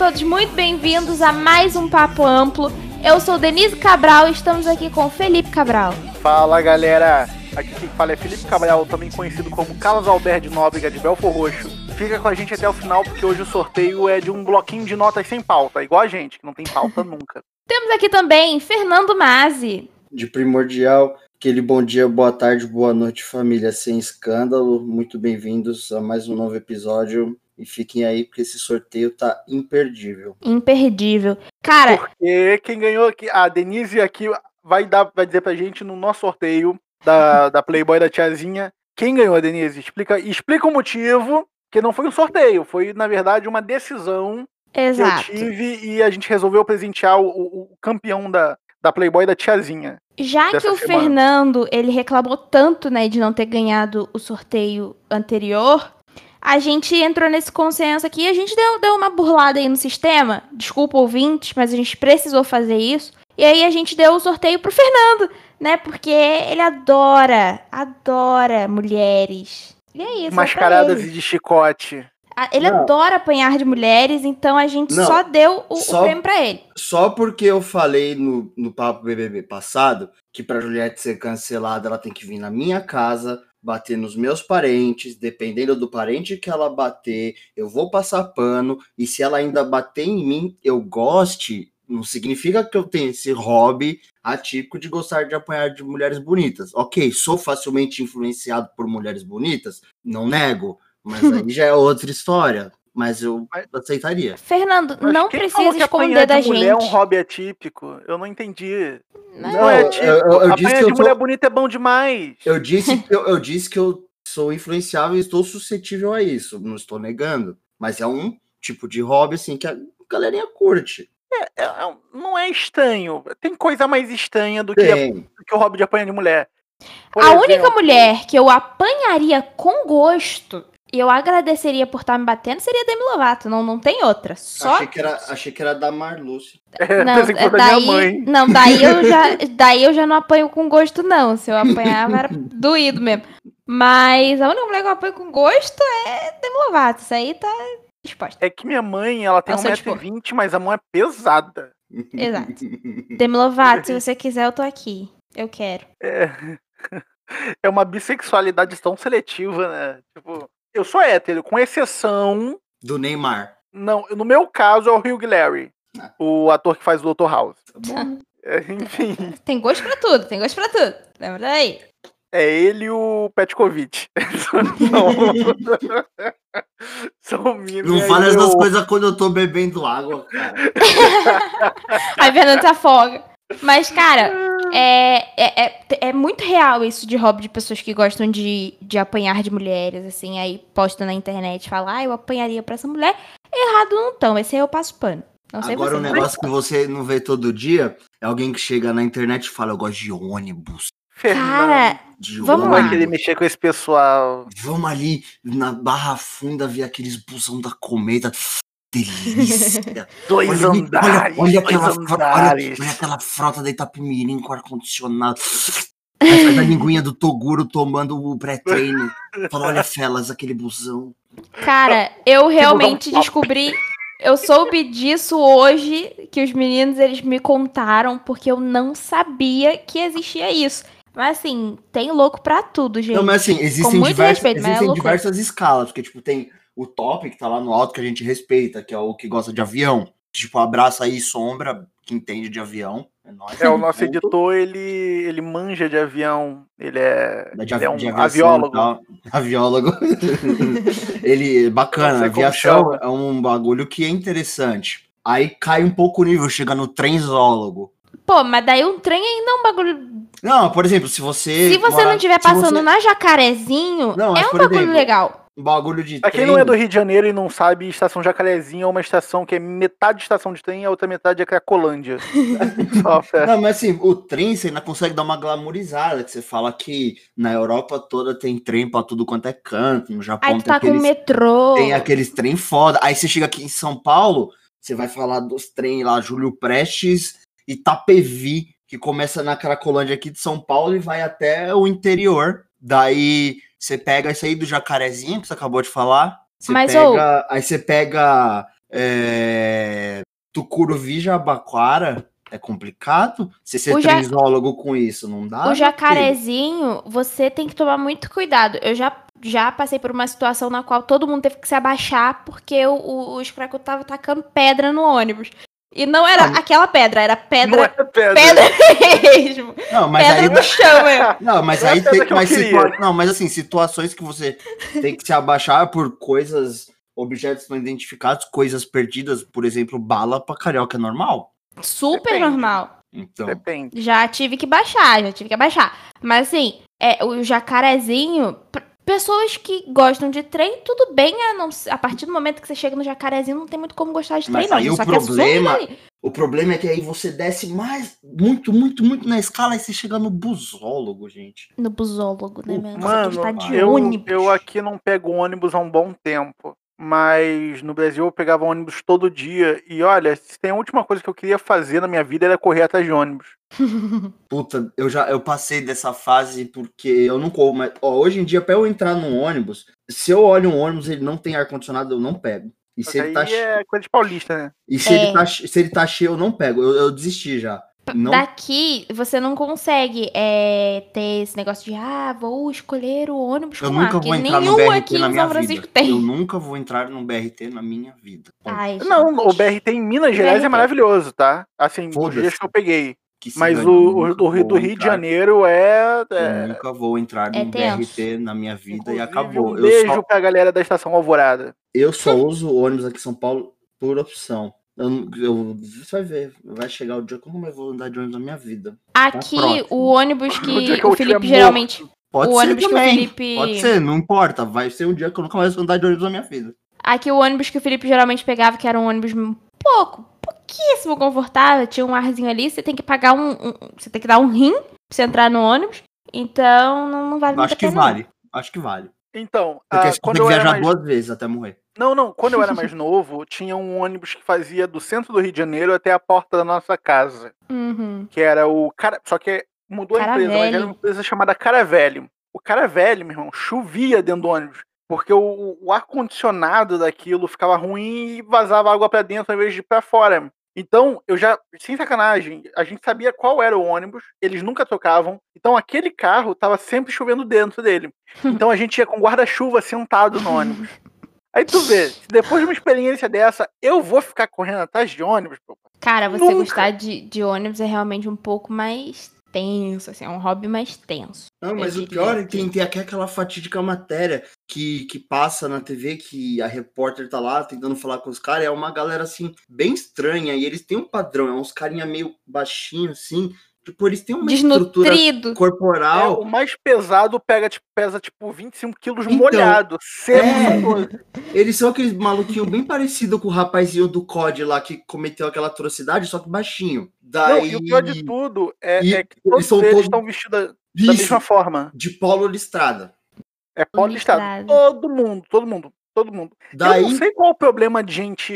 todos muito bem-vindos a mais um Papo Amplo. Eu sou Denise Cabral e estamos aqui com Felipe Cabral. Fala galera, aqui quem fala é Felipe Cabral, também conhecido como Carlos Alberto de Nóbrega de Belfor Roxo. Fica com a gente até o final porque hoje o sorteio é de um bloquinho de notas sem pauta, igual a gente, que não tem pauta nunca. Temos aqui também Fernando Mazzi. De primordial, aquele bom dia, boa tarde, boa noite, família sem escândalo. Muito bem-vindos a mais um novo episódio. E fiquem aí, porque esse sorteio tá imperdível. Imperdível. Cara. Porque quem ganhou aqui, a Denise aqui vai, dar, vai dizer pra gente no nosso sorteio da, da Playboy da Tiazinha. Quem ganhou, Denise? Explica, explica o motivo, que não foi um sorteio, foi, na verdade, uma decisão Exato. que eu tive e a gente resolveu presentear o, o, o campeão da, da Playboy da Tiazinha. Já que o semana. Fernando, ele reclamou tanto, né, de não ter ganhado o sorteio anterior, a gente entrou nesse consenso aqui, a gente deu, deu uma burlada aí no sistema. Desculpa, ouvintes, mas a gente precisou fazer isso. E aí a gente deu o sorteio pro Fernando, né? Porque ele adora, adora mulheres. E é isso. Mascaradas e de chicote. Ele não. adora apanhar de mulheres, então a gente não, só deu o, só, o, prêmio pra ele. Só porque eu falei no, no Papo BBB passado que pra Juliette ser cancelada ela tem que vir na minha casa, bater nos meus parentes, dependendo do parente que ela bater, eu vou passar pano, e se ela ainda bater em mim, eu goste, não significa que eu tenho esse hobby atípico de gostar de apanhar de mulheres bonitas. Ok, sou facilmente influenciado por mulheres bonitas, não nego, mas aí já é outra história. Mas eu aceitaria. Fernando, não precisa esconder da gente. Mulher é um hobby atípico. Eu não entendi. Não, não é atípico. Eu, eu, eu disse que de mulher bonita é bom demais. Eu disse, que eu, eu disse que eu sou influenciável e estou suscetível a isso. Não estou negando. Mas é um tipo de hobby assim que a galerinha curte. É, é, é não é estranho. Tem coisa mais estranha do que, a, do que o hobby de apanhar de mulher. Por a exemplo, única mulher que eu apanharia com gosto eu agradeceria por estar tá me batendo, seria Demi Lovato, não, não tem outra. Só... Achei, que era, achei que era da Marluce. É, não, é, daí, não, daí eu, já, daí eu já não apanho com gosto, não. Se eu apanhava, era doído mesmo. Mas a única mulher que eu apanho com gosto é Demi Lovato. Isso aí tá exposta. É que minha mãe, ela tem 1,20m, mas a mão é pesada. Exato. Demi Lovato, se você quiser, eu tô aqui. Eu quero. É. É uma bissexualidade tão seletiva, né? Tipo, eu sou hétero, com exceção. Do Neymar. Não, no meu caso é o Hugh Larry, ah. o ator que faz o Dr. House. Tá é, enfim. Tem gosto pra tudo, tem gosto pra tudo. Lembra daí? É ele e o Petkovic. São, são Não fala essas eu... coisas quando eu tô bebendo água, cara. Aí Fernando se afoga. Mas, cara, é, é, é, é, muito real isso de hobby de pessoas que gostam de, de apanhar de mulheres, assim, aí postam na internet, falam, ah, eu apanharia pra essa mulher. Errado não tão, esse aí eu passo pano. Não sei Agora, você, um negócio que você não vê todo dia é alguém que chega na internet e fala, eu gosto de ônibus. Cara, de vamos lá. querer mexer com esse pessoal. Vamos ali na Barra Funda ver aqueles busão da Cometa delícia. dois olha, andares. Olha, olha, aquela, andares. Olha, olha, aquela frota da Itapemirim com ar-condicionado. a linguinha do Toguro tomando o pré-treino. Fala, olha, Felas, aquele busão. Cara, eu realmente descobri. Eu soube disso hoje, que os meninos eles me contaram, porque eu não sabia que existia isso. Mas assim, tem louco pra tudo, gente. Não, mas assim, existem, diversas, respeito, é existem é diversas escalas, porque, tipo, tem o top que tá lá no alto que a gente respeita, que é o que gosta de avião. Tipo, abraça aí sombra, que entende de avião. É, nóis, é o nosso editor, ele, ele manja de avião. Ele é, de, ele é um aviólogo. Aviólogo. ele, bacana, aviação é um bagulho que é interessante. Aí cai um pouco o nível, chega no trenzólogo. Pô, mas daí um trem ainda é um bagulho. Não, por exemplo, se você. Se você mora... não estiver passando você... na Jacarezinho, não, é um bagulho exemplo, legal bagulho de Pra quem não é do Rio de Janeiro e não sabe, estação Jacarezinho é uma estação que é metade de estação de trem e a outra metade é Cracolândia. não, mas assim, o trem você ainda consegue dar uma glamourizada, que você fala que na Europa toda tem trem pra tudo quanto é canto, no Japão Aí tu tá tem aqueles, com metrô. Tem aqueles trem foda. Aí você chega aqui em São Paulo, você vai falar dos trem lá, Júlio Prestes e Tapevi, que começa na Cracolândia aqui de São Paulo e vai até o interior. Daí você pega isso aí do jacarezinho que você acabou de falar. Você Mas pega, Aí você pega é, Tucuruvi Jabaquara, é complicado você ser O ja- trisólogo com isso, não dá? o jacarezinho, você tem que tomar muito cuidado. Eu já, já passei por uma situação na qual todo mundo teve que se abaixar porque o, o, o Scrackle tava tacando pedra no ônibus. E não era Ah, aquela pedra, era Não pedra, é pedra. pedra mesmo. Não, mas pedra aí no chão, é. Não, mas Não é aí tem que mas situa- Não, mas assim, situações que você tem que se abaixar por coisas, objetos não identificados, coisas perdidas, por exemplo, bala pra carioca é normal. Super Depende. normal. Então, Depende. Já tive que baixar, já tive que abaixar. Mas assim, é, o jacarezinho, pessoas que gostam de trem, tudo bem, a, não a partir do momento que você chega no jacarezinho, não tem muito como gostar de trem, Mas não. aí o só quer problema- o problema é que aí você desce mais, muito, muito, muito na escala e você chega no busólogo, gente. No busólogo, né, meu? Mano, você tá de eu, ônibus. eu aqui não pego ônibus há um bom tempo. Mas no Brasil eu pegava ônibus todo dia. E olha, se tem a última coisa que eu queria fazer na minha vida era correr atrás de ônibus. Puta, eu já eu passei dessa fase porque eu não corro, mas ó, hoje em dia, pra eu entrar num ônibus, se eu olho um ônibus e ele não tem ar-condicionado, eu não pego. E Mas se ele tá, é coisa de paulista, né? e se É. ele tá, che- se ele tá cheio, eu não pego. Eu, eu desisti já. Não Daqui, você não consegue é, ter esse negócio de, ah, vou escolher o ônibus Eu com nunca ar, vou entrar no nenhum BRT aqui na em minha São Francisco vida. tem. Eu nunca vou entrar num BRT na minha vida. Ai, Não, gente. o BRT em Minas Gerais BRT. é maravilhoso, tá? Assim, Foda-se. dias que eu peguei. Que Mas o, o nunca do, Rio- do vou Rio de Janeiro é. Eu é nunca vou entrar É num tenso. BRT na minha vida e inclusive, acabou. Um Eu beijo só, pra galera da estação Alvorada. eu só uso ônibus aqui em São Paulo por opção. Eu, eu- você vai ver, vai chegar o dia que eu não vou andar de ônibus na minha vida. Aqui, próximo. o ônibus que que eu o Felipe geralmente. Pode O ser ônibus que o também. Felipe- Pode ser, não importa. Vai ser um dia que eu nunca mais vou andar de ônibus na minha vida. Aqui o ônibus que o Felipe geralmente pegava, que era um ônibus um pouco, pouquíssimo confortável, tinha um arzinho ali, você tem que pagar um. um- você tem que dar um rim pra você entrar no ônibus. Então não, não vale muito Acho a que vale. Acho que vale. Então, Porque ah, você quando tem que eu era viajar mais... duas vezes até morrer. Não, não. Quando eu era mais novo, tinha um ônibus que fazia do centro do Rio de Janeiro até a porta da nossa casa. Uhum. Que era o cara. Só que mudou a empresa, mas era uma empresa chamada Caravelho. O Caravelho, meu irmão, chovia dentro do ônibus. Porque o, o ar-condicionado daquilo ficava ruim e vazava água pra dentro ao invés de ir pra fora. Então, eu já, sem sacanagem, a gente sabia qual era o ônibus, eles nunca tocavam. Então, aquele carro tava sempre chovendo dentro dele. Então, a gente ia com guarda-chuva sentado no ônibus. Aí tu vê, se depois de uma experiência dessa, eu vou ficar correndo atrás de ônibus, pô. Cara, você Nunca. gostar de, de ônibus é realmente um pouco mais tenso, assim, é um hobby mais tenso. Não, mas o pior é que tem, tem aquela fatídica matéria que, que passa na TV, que a repórter tá lá tentando falar com os caras, é uma galera assim, bem estranha, e eles têm um padrão, é uns carinha meio baixinho assim, tipo, eles têm uma estrutura Desnutrido. É, corporal. o mais pesado pega, tipo, pesa tipo 25 quilos Então, molhado, é. todo. Eles são aqueles maluquinho bem parecido com o rapazinho do COD lá que cometeu aquela atrocidade, só que baixinho. Não, Daí, e o pior de tudo é, E é que eles todos são eles todos- estão vestidos da, da Isso, mesma forma. de polo listrada. É polistrado. Listrado. Todo mundo, todo mundo, todo mundo. Eu Daí, não sei qual o problema de gente,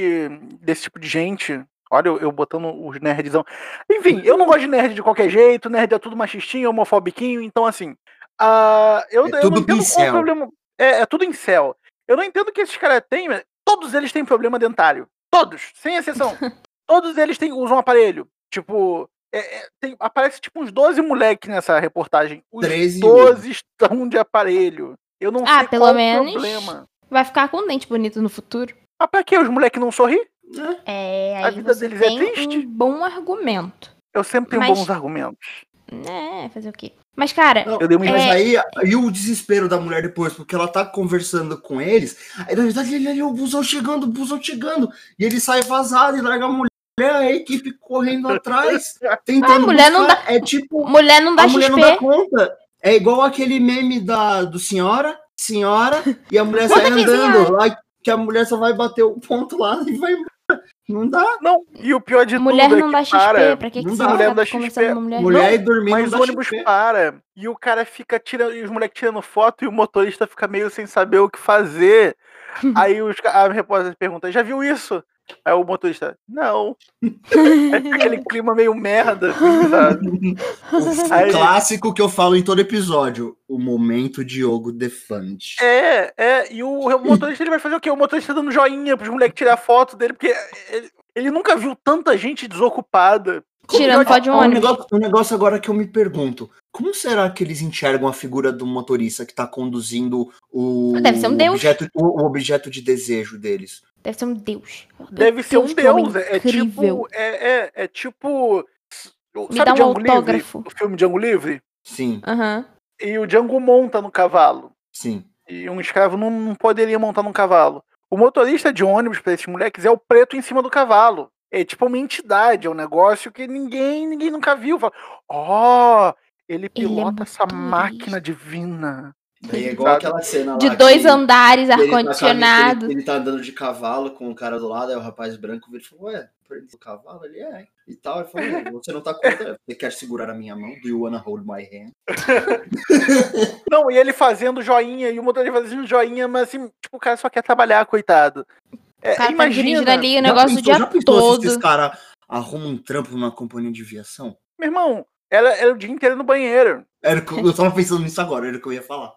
desse tipo de gente. Olha, eu, eu botando os nerdzão. Enfim, eu não gosto de nerd de qualquer jeito, nerd é tudo machistinho, homofobiquinho, então assim. ah, eu, É eu não tudo entendo qual é o pincel. problema. É, é tudo em céu. Eu não entendo o que esses caras têm, todos eles têm problema dentário. Todos, sem exceção. todos eles têm, usam aparelho. Tipo, é- é, tem- aparece tipo uns 12 moleques nessa reportagem. Os 13 12 estão de aparelho. Eu não Ah, sei pelo qual menos. o problema. Vai ficar com um dente bonito no futuro. Ah, pra que os moleques não sorri? Né? É, A vida você deles é triste? um bom argumento. Eu sempre tenho Mas- bons argumentos. É, fazer o quê? Mas, cara, Não, Eu dei uma Mas É. aí, aí o desespero da mulher depois, porque ela tá conversando com eles, aí na verdade ele ali, o busão chegando, o busão chegando, e ele sai vazado e larga a mulher, a equipe correndo atrás, tentando A mulher não buscar. É tipo, mulher não dá a mulher XP. não dá conta. É igual aquele meme da, do senhora, senhora, e a mulher sai andando, lá, que a mulher só vai bater o ponto lá e vai embora. Não dá. Não, e o pior de mulher tudo é não que dá XP. para, pra que, que não dá. vai Mulher não dá XP. mulher? Mulher Não, e dormindo mas não o ônibus XP. para e o cara fica tirando, e os moleques tirando foto e o motorista fica meio sem saber o que fazer. Aí os, a repórter pergunta: já viu isso? Aí o motorista, não. Aquele clima meio merda, assim, sabe? Aí- clássico que eu falo em todo episódio: o momento Diogo Defante. É, é, e o, o motorista ele vai fazer o quê? O motorista dando joinha pros moleques tirar foto dele, porque ele, ele nunca viu tanta gente desocupada. Tirando foto de um ônibus. negócio, um negócio agora que eu me pergunto: como será que eles enxergam a figura do motorista que tá conduzindo o, Deve ser um deus. objeto, o objeto de desejo deles? Deve ser um deus. Deve ser um deus. É, é incrível. tipo. É, é, é tipo. Me Sabe dá um Django Livre? autógrafo. O filme Django Livre? Sim, Aham. E o Django monta no cavalo. sim. E um escravo não, não poderia montar num cavalo. O motorista de ônibus pra esses moleques é o preto em cima do cavalo. É tipo uma entidade, é um negócio que ninguém ninguém nunca viu. Fala, ó, ele Ele é pilota essa máquina divina. Daí é igual Sabe? aquela cena lá. De dois andares, ele tá ar-condicionado. Ele, ele tá andando de cavalo com o cara do lado, aí o rapaz branco vira e falou: Ué, perdi o cavalo? Ele é. E tal. Ele falou: "Ué, Você não tá contra? Você quer segurar a minha mão? Do you wanna hold my hand? Não, e ele fazendo joinha, e o motorista fazendo joinha, mas assim, tipo, o cara só quer trabalhar, coitado. É, O cara tá dirigindo imagina, ali o Já negócio o pensou- dia já pensou se todo. esses caras arrumam um trampo numa companhia de aviação? meu irmão, ela era o dia inteiro no banheiro. Era eu tava pensando nisso agora, era o que eu ia falar.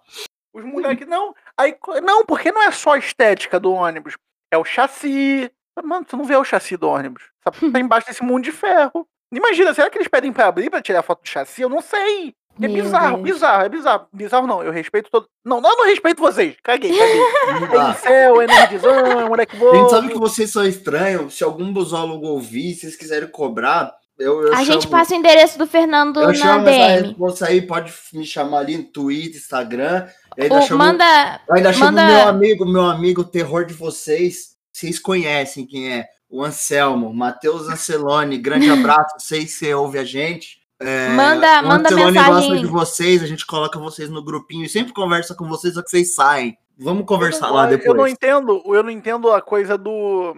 Os moleques, não. Aí, não, porque não é só a estética do ônibus. É o chassi. Mano, tu não vê o chassi do ônibus. Tá tá embaixo desse mundo de ferro. Imagina, será que eles pedem pra abrir pra tirar foto do chassi? Eu não sei. É Meu bizarro, Deus. bizarro, é bizarro. Bizarro não, eu respeito todo. Não, não, eu não respeito vocês. Caguei, caguei. Não É incel, é nerdzão, é moleque A bom. gente sabe que vocês são estranhos. Se algum busólogo ouvir, se vocês quiserem cobrar, eu, eu A gente chamo- passa o endereço do Fernando Eu na chamo essa DM. resposta aí, pode me chamar ali no Twitter, Instagram. Eu ainda O- chamo, manda. eu ainda chamo manda- meu amigo, meu amigo terror de vocês. Vocês conhecem quem é? O Anselmo, Matheus Ancelone. Grande abraço, sei que você ouve a gente. É, Manda- o manda Ancelone mensagem. gosta de vocês, a gente coloca vocês no grupinho e sempre conversa com vocês, só que vocês saem. Vamos conversar não- lá Eu não depois. entendo, eu não entendo a coisa do.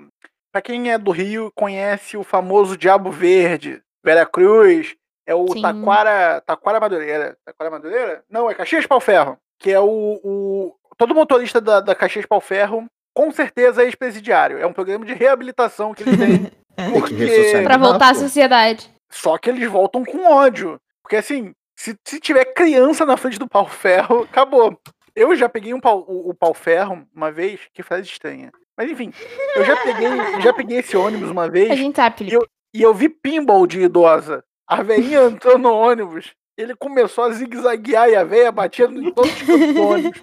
Pra quem é do Rio, conhece o famoso Diabo Verde, Vera Cruz, é o Sim. Taquara. Taquara Madureira. Taquara Madureira? Não, é Caxias Pau Ferro. Que é o. o- todo motorista da, da Caxias Pau Ferro, com certeza é ex-presidiário. É um programa de reabilitação que eles têm. porque. Pra voltar à sociedade. Só que eles voltam com ódio. Porque assim, se, se tiver criança na frente do pau ferro, acabou. Eu já peguei um pau, o, o pau ferro uma vez, que frase estranha. Mas enfim, eu já peguei, já peguei esse ônibus uma A vez gente sabe, Felipe. eu- e eu vi pinball de idosa. A velhinha entrou no ônibus, ele começou a zigue-zaguear e a velha batia em todos os ônibus.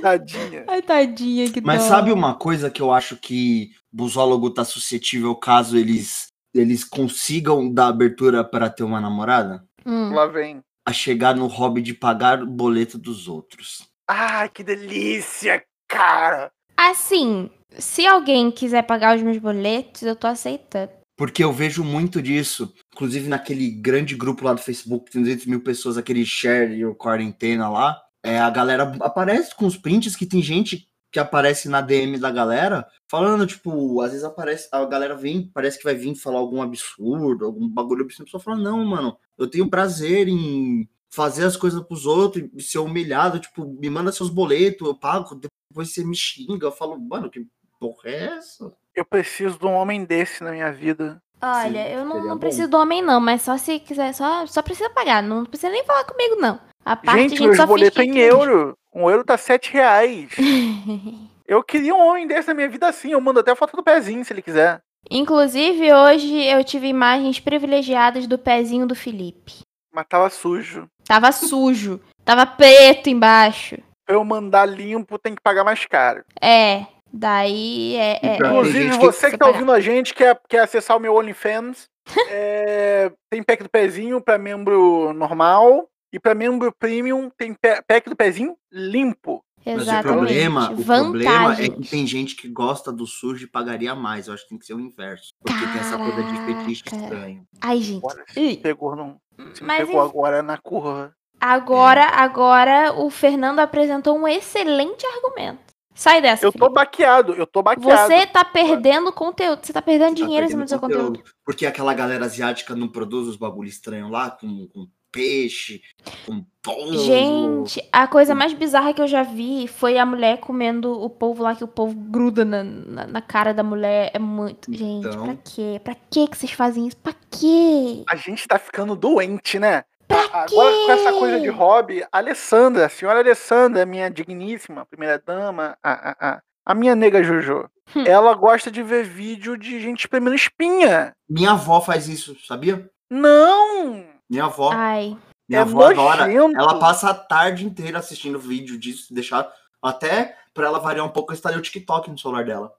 Tadinha. Ai, tadinha, que Mas dó. sabe uma coisa que eu acho que busólogo tá suscetível caso eles, eles consigam dar abertura para ter uma namorada? Hum. Lá vem. A chegar no hobby de pagar o boleto dos outros. Ai, que delícia, cara. Assim, se alguém quiser pagar os meus boletos, eu tô aceitando. Porque eu vejo muito disso. Inclusive naquele grande grupo lá do Facebook, tem 200 mil pessoas, aquele share e quarentena lá. É, a galera aparece com os prints que tem gente que aparece na DM da galera falando, tipo, às vezes aparece, a galera vem, parece que vai vir falar algum absurdo, algum bagulho absurdo. Pessoa fala, não, mano, eu tenho prazer em fazer as coisas pros outros ser humilhado, tipo, me manda seus boletos, eu pago, você me xinga. Eu falo, mano, que porra é essa? Eu preciso de um homem desse na minha vida. Olha, Sim, eu não, não preciso do homem, não, mas só se quiser, só, só precisa pagar. Não precisa nem falar comigo, não. A parte a gente, gente meus só que- em euro. Um euro tá sete reais. Eu queria um homem desse na minha vida assim. Eu mando até a foto do pezinho, se ele quiser. Inclusive, hoje eu tive imagens privilegiadas do pezinho do Felipe. Mas tava sujo. Tava sujo. Tava preto embaixo. Pra eu mandar limpo, tem que pagar mais caro. É. Daí é. é- Então, é- Inclusive, gente que você que tá pagar. ouvindo a gente, quer, quer acessar o meu OnlyFans, é, tem pack do pezinho pra membro normal. E pra membro premium, tem pack do pezinho limpo. Mas o Exatamente. problema, o problema é que tem gente que gosta do sujo e pagaria mais. Eu acho que tem que ser o inverso. Porque tem essa coisa de fetiche Caraca. estranho. Ai, gente. Me pegou, não. Mas pegou enfim. agora na curva. Agora, agora o Fernando apresentou um excelente argumento. Sai dessa. Eu tô baqueado, eu tô baqueado. Você tá perdendo conteúdo. Você tá perdendo Tá dinheiro em cima perdendo do seu conteúdo. Porque aquela galera asiática não produz os bagulho estranho lá, com, com peixe, com polvo. Gente, a coisa mais bizarra que eu já vi foi a mulher comendo o polvo lá, que o polvo gruda na, na, na cara da mulher. É muito. Gente, Então. pra quê? Pra quê que vocês fazem isso? Pra quê? A gente tá ficando doente, né? Pra Agora com essa coisa de hobby, a Alessandra, a senhora Alessandra, minha digníssima primeira dama, a, a, a, a minha nega Jojo, Hum. ela gosta de ver vídeo de gente espremendo espinha. Minha avó faz isso, sabia? Não! Minha avó. Ai. Minha é avó adora. nojento. Ela passa a tarde inteira assistindo vídeo disso, deixar até pra ela variar um pouco, eu instalei o TikTok no celular dela.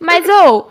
Mas, ou,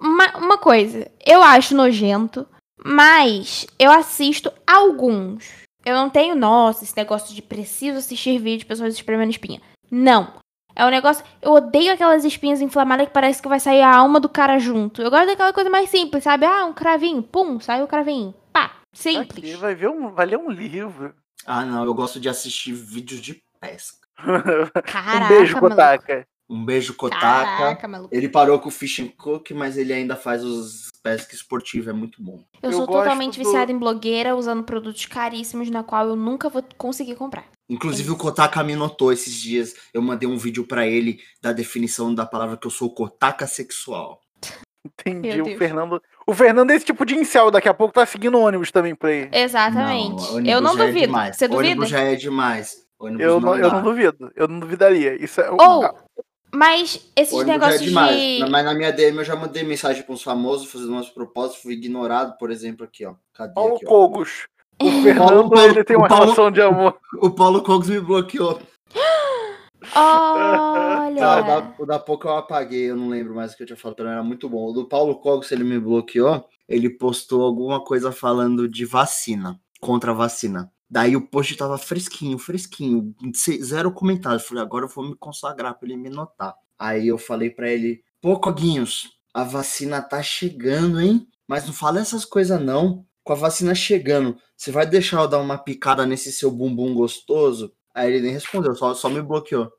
uma, uma coisa, eu acho nojento, mas eu assisto alguns. Eu não tenho, nossa, esse negócio de preciso assistir vídeo de pessoas espremendo espinha. Não. É um negócio. Eu odeio aquelas espinhas inflamadas que parece que vai sair a alma do cara junto. Eu gosto daquela coisa mais simples, sabe? Ah, um cravinho, pum, saiu o cravinho. Pá, Aqui, simples. vai, ver um, vai ler um livro. Ah, não, eu gosto de assistir vídeos de pesca. Caraca, um beijo. Kotaka. Um beijo, Kotaka. Caraca, maluco. Ele parou com o Fish and Cook, mas ele ainda faz os pesca esportiva, é muito bom. Eu, Eu sou totalmente do- viciada em blogueira, usando produtos caríssimos, na qual eu nunca vou conseguir comprar. Inclusive o Kotaka me notou esses dias. Eu mandei um vídeo pra ele da definição da palavra que eu sou Kotaka sexual. Entendi. O. Fernando. O Fernando é esse tipo de incel, daqui a pouco tá seguindo o ônibus também pra ele. Exatamente. Não, ônibus eu não já é duvido. demais. Você duvida? Ônibus já é demais. Ônibus Eu não, eu dá. não duvido. Eu não duvidaria. Isso é. Ou, mas esses Ônibus negócios é demais. de. Mas na minha DM eu já mandei mensagem para uns famosos fazendo umas propostas, fui ignorado, por exemplo, aqui, ó. Cadê Paulo aqui, ó? Cogos. O Fernando, Paulo- ele tem uma o Paulo- relação de amor. O Paulo Cogos me bloqueou. Olha! Tá, o da, o da pouco eu apaguei, eu não lembro mais o que eu tinha falado, era muito bom. O do Paulo Cogos, ele me bloqueou, ele postou alguma coisa falando de vacina, contra a vacina. Daí o post tava fresquinho, fresquinho, se- zero comentário. Falei, agora eu vou me consagrar pra ele me notar. Aí eu falei pra ele, pô, Coguinhos, a vacina tá chegando, hein? Mas não fala essas coisas não. Com a vacina chegando, você vai deixar eu dar uma picada nesse seu bumbum gostoso? Aí ele nem respondeu, só, só me bloqueou.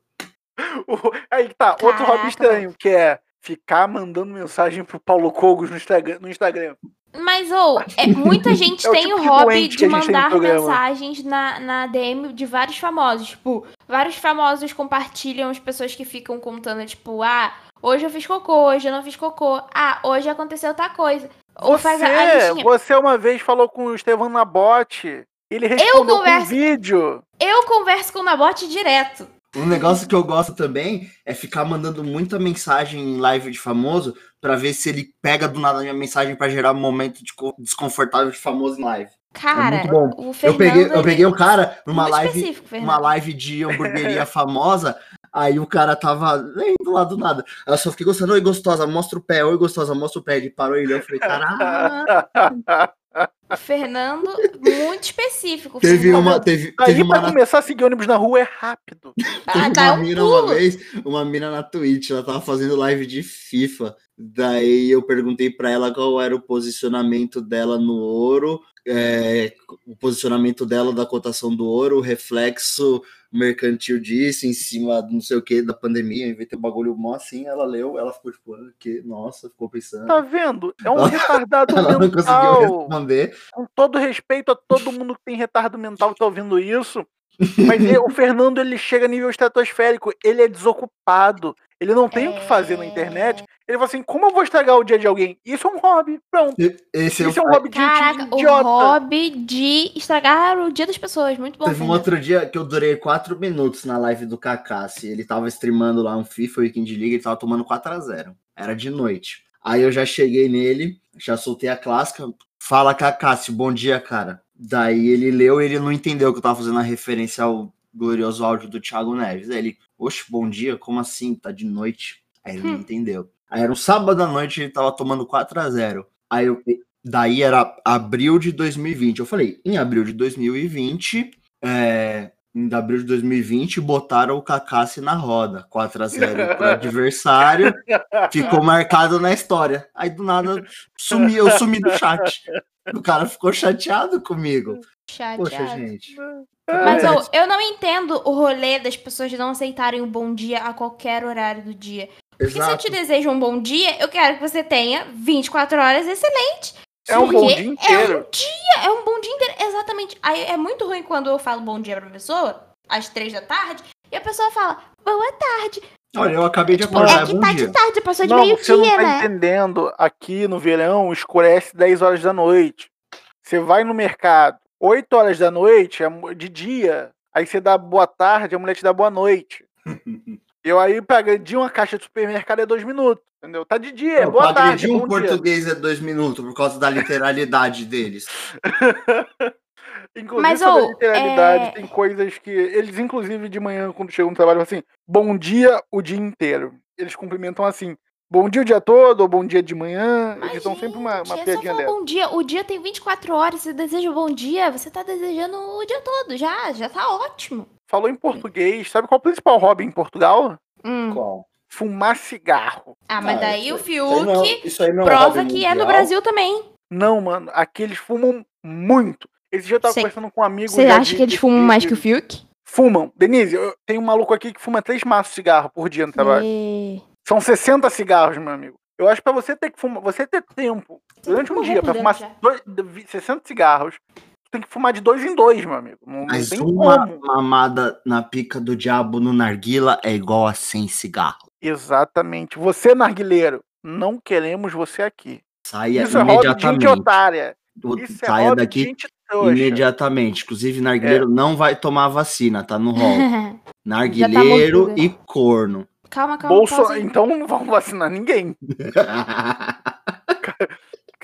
Aí que tá, outro hobby estranho, que é ficar mandando mensagem pro Paulo Cogos no Instagram. No Instagram. Mas, ou, é, muita gente É o tem tipo o hobby de mandar mensagens na, na DM de vários famosos. Tipo, vários famosos compartilham as pessoas que ficam contando, tipo, ah, hoje eu fiz cocô, hoje eu não fiz cocô. Ah, hoje aconteceu tal coisa. Ou Você, faz a, a você uma vez falou com o Estevão Nabote. Ele respondeu com um converso- vídeo. Eu converso com o Nabote direto. Um negócio que eu gosto também é ficar mandando muita mensagem em live de famoso pra ver se ele pega do nada a minha mensagem pra gerar um momento de co- desconfortável de famoso em live. Cara, muito bom. o Eu Fernando... peguei, eu peguei o cara numa live, uma live de hamburgueria famosa, aí o cara tava lendo lá do nada. Aí eu só fiquei gostando, oi gostosa, mostra o pé, oi gostosa, mostra o pé. Ele parou e olhou, eu falei, caralho. Fernando, muito específico. Teve Fernando. uma, teve, Aí teve pra uma, começar a seguir ônibus na rua é rápido. Ah, Teve dá uma um mina uma vez, uma mina na Twitch, ela tava fazendo live de FIFA. Daí eu perguntei pra ela qual era o posicionamento dela no ouro, é, o posicionamento dela da cotação do ouro, o reflexo mercantil disso, em cima não sei o que da pandemia, em vez de ter um bagulho mó assim, ela leu, ela ficou tipo, ah, que, nossa, ficou pensando. Tá vendo? É um Ela- retardado Ela não conseguiu mental. responder. Com todo respeito a todo mundo que tem retardo mental que tá ouvindo isso. Mas ele- o Fernando ele chega a nível estratosférico. Ele é desocupado. Ele não tem o que fazer na internet. Ele fala assim: como eu vou estragar o dia de alguém? Isso é um hobby. Pronto. Esse Isso é um hobby de, de Caraca, o idiota. hobby de estragar o dia das pessoas. Muito bom. Teve um Fernando. outro dia que eu durei 4 minutos na live do Kakassi. Ele tava streamando lá um FIFA Weekend League, ele tava tomando 4 a 0 Era de noite. Aí eu já cheguei nele, já soltei a clássica. Fala, Kakassi, bom dia, cara. Daí ele leu e ele não entendeu que eu tava fazendo a referência ao glorioso áudio do Thiago Neves. Aí ele, oxe, bom dia, como assim? Tá de noite. Aí ele não Hum. entendeu. Aí era um sábado à noite, ele tava tomando 4 a 0 Aí eu, daí era abril de 2020. Eu falei, em abril de 2020, é, em abril de 2020, botaram o Kakassi na roda. 4 a 0 pro adversário. Ficou marcado na história. Aí do nada sumi, eu sumi do chat. O cara ficou chateado comigo. Chateado. Poxa, gente. Mas É. ô, eu não entendo o rolê das pessoas não aceitarem o bom dia a qualquer horário do dia. Porque se eu Exato. te desejo um bom dia, eu quero que você tenha 24 horas excelente. É um bom dia inteiro. É um dia, é um bom dia inteiro. Exatamente. Aí é muito ruim quando eu falo bom dia pra pessoa, às três da tarde, e a pessoa fala, boa tarde. Olha, eu acabei de Tipo, acordar, é que bom tá dia. de tarde, passou de Não, você não meio-dia, tá né? entendendo. Aqui no verão escurece 10 horas da noite. Você vai no mercado, 8 horas da noite, é de dia. Aí você dá boa tarde, a mulher te dá boa noite. Eu aí pra agredir uma caixa de supermercado é dois minutos, entendeu? Tá de dia, é Não, boa tarde, agredir um bom dia. português é dois minutos por causa da literalidade deles. Inclusive, Mas, sobre ô, a literalidade, é- tem coisas que. Eles, inclusive, de manhã, quando chegam no trabalho, falam assim: bom dia o dia inteiro. Eles cumprimentam assim: bom dia o dia todo, ou bom dia de manhã. Mas, eles dão sempre uma, uma é piadinha dessa. bom dia. O dia tem 24 horas. Você deseja bom dia, você tá desejando o dia todo. Já, já tá ótimo. Falou em português. Sabe qual é o principal hobby em Portugal? Hum. Qual? Fumar cigarro. Ah, mas Ah, daí isso- o isso aí não- Fiuk isso aí não é um prova que é no mundial? Brasil também. Não, mano, aqui eles fumam muito. Esse dia eu tava Cê- conversando com um amigo. Você acha de- que eles de- fumam de- mais de- que o Fiuk? Fumam. Denise, eu tenho um maluco aqui que fuma três maços de cigarro por dia no trabalho. E... São 60 cigarros, meu amigo. Eu acho que pra você ter que fumar, você ter tempo durante um dia pra fumar já. dois- de- 60 cigarros, tem que fumar de dois em dois, meu amigo. Não, Mas tem uma como. mamada na pica do diabo no narguila é igual a 100 cigarros. Exatamente. Você, narguileiro, não queremos você aqui. Saia Isso é gente imediatamente. otária. O- Isso é Saia de daqui imediatamente. Inclusive, narguileiro não vai tomar vacina, tá no rol. tá Narguileiro morto, e corno. Calma, calma. Bolso... Então não vamos vacinar ninguém.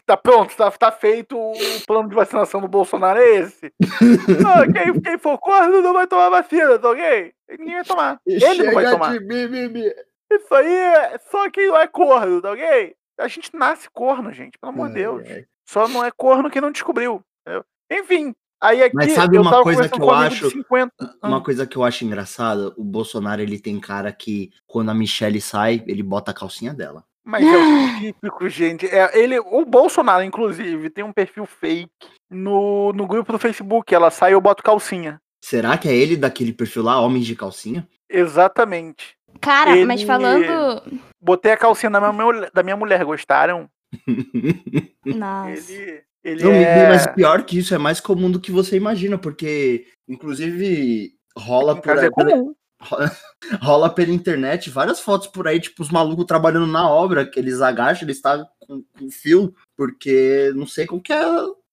Tá pronto, tá, tá feito o plano de vacinação do Bolsonaro, é esse. Ah, quem, quem for corno não vai tomar vacina, tá ok? Ninguém vai tomar. Ele não vai tomar. mimimi. Isso aí é só quem não é corno, tá ok? A gente nasce corno, gente, pelo amor de Deus. Só não é corno quem não descobriu. entendeu? Enfim, aí aqui Mas sabe eu uma tava coisa que com eu um acho- 50. Uma coisa que eu acho engraçada, o Bolsonaro ele tem cara que quando a Michelle sai, ele bota a calcinha dela. Mas é o típico, gente. É, ele, o Bolsonaro, inclusive, tem um perfil fake no, no grupo do Facebook. Ela sai e eu boto calcinha. Será que é ele daquele perfil lá, Homens de Calcinha? Exatamente. Cara, mas Ele- falando. Botei a calcinha da minha, mulher- da minha mulher, gostaram? Nossa. Ele, ele Não, é... mas pior que isso, é mais comum do que você imagina, porque, inclusive, rola por casa aí, é rola pela internet várias fotos por aí, tipo, os malucos trabalhando na obra, que eles agacham, eles estão com, com fio, porque não sei qual que é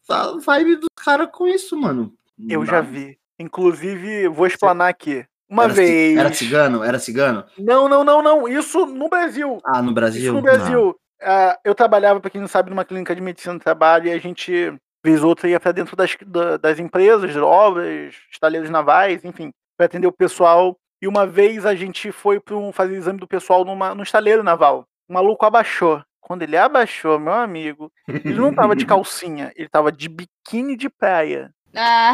a vibe dos caras com isso, mano. Eu Não já vi. Inclusive, vou explanar aqui. Uma Era vez. Era cigano? Era cigano? Não, não, não, não. Isso no Brasil. Ah, no Brasil? Isso no Brasil. Ah, eu trabalhava, pra quem não sabe, numa clínica de medicina do trabalho e a gente, vez ou outra, ia pra dentro das, da- das empresas, obras, estaleiros navais, enfim, pra atender o pessoal. E uma vez a gente foi pra um, fazer exame do pessoal numa, no estaleiro naval. O maluco abaixou. Quando ele abaixou, meu amigo, ele não tava de calcinha, ele tava de biquíni de praia. Ah.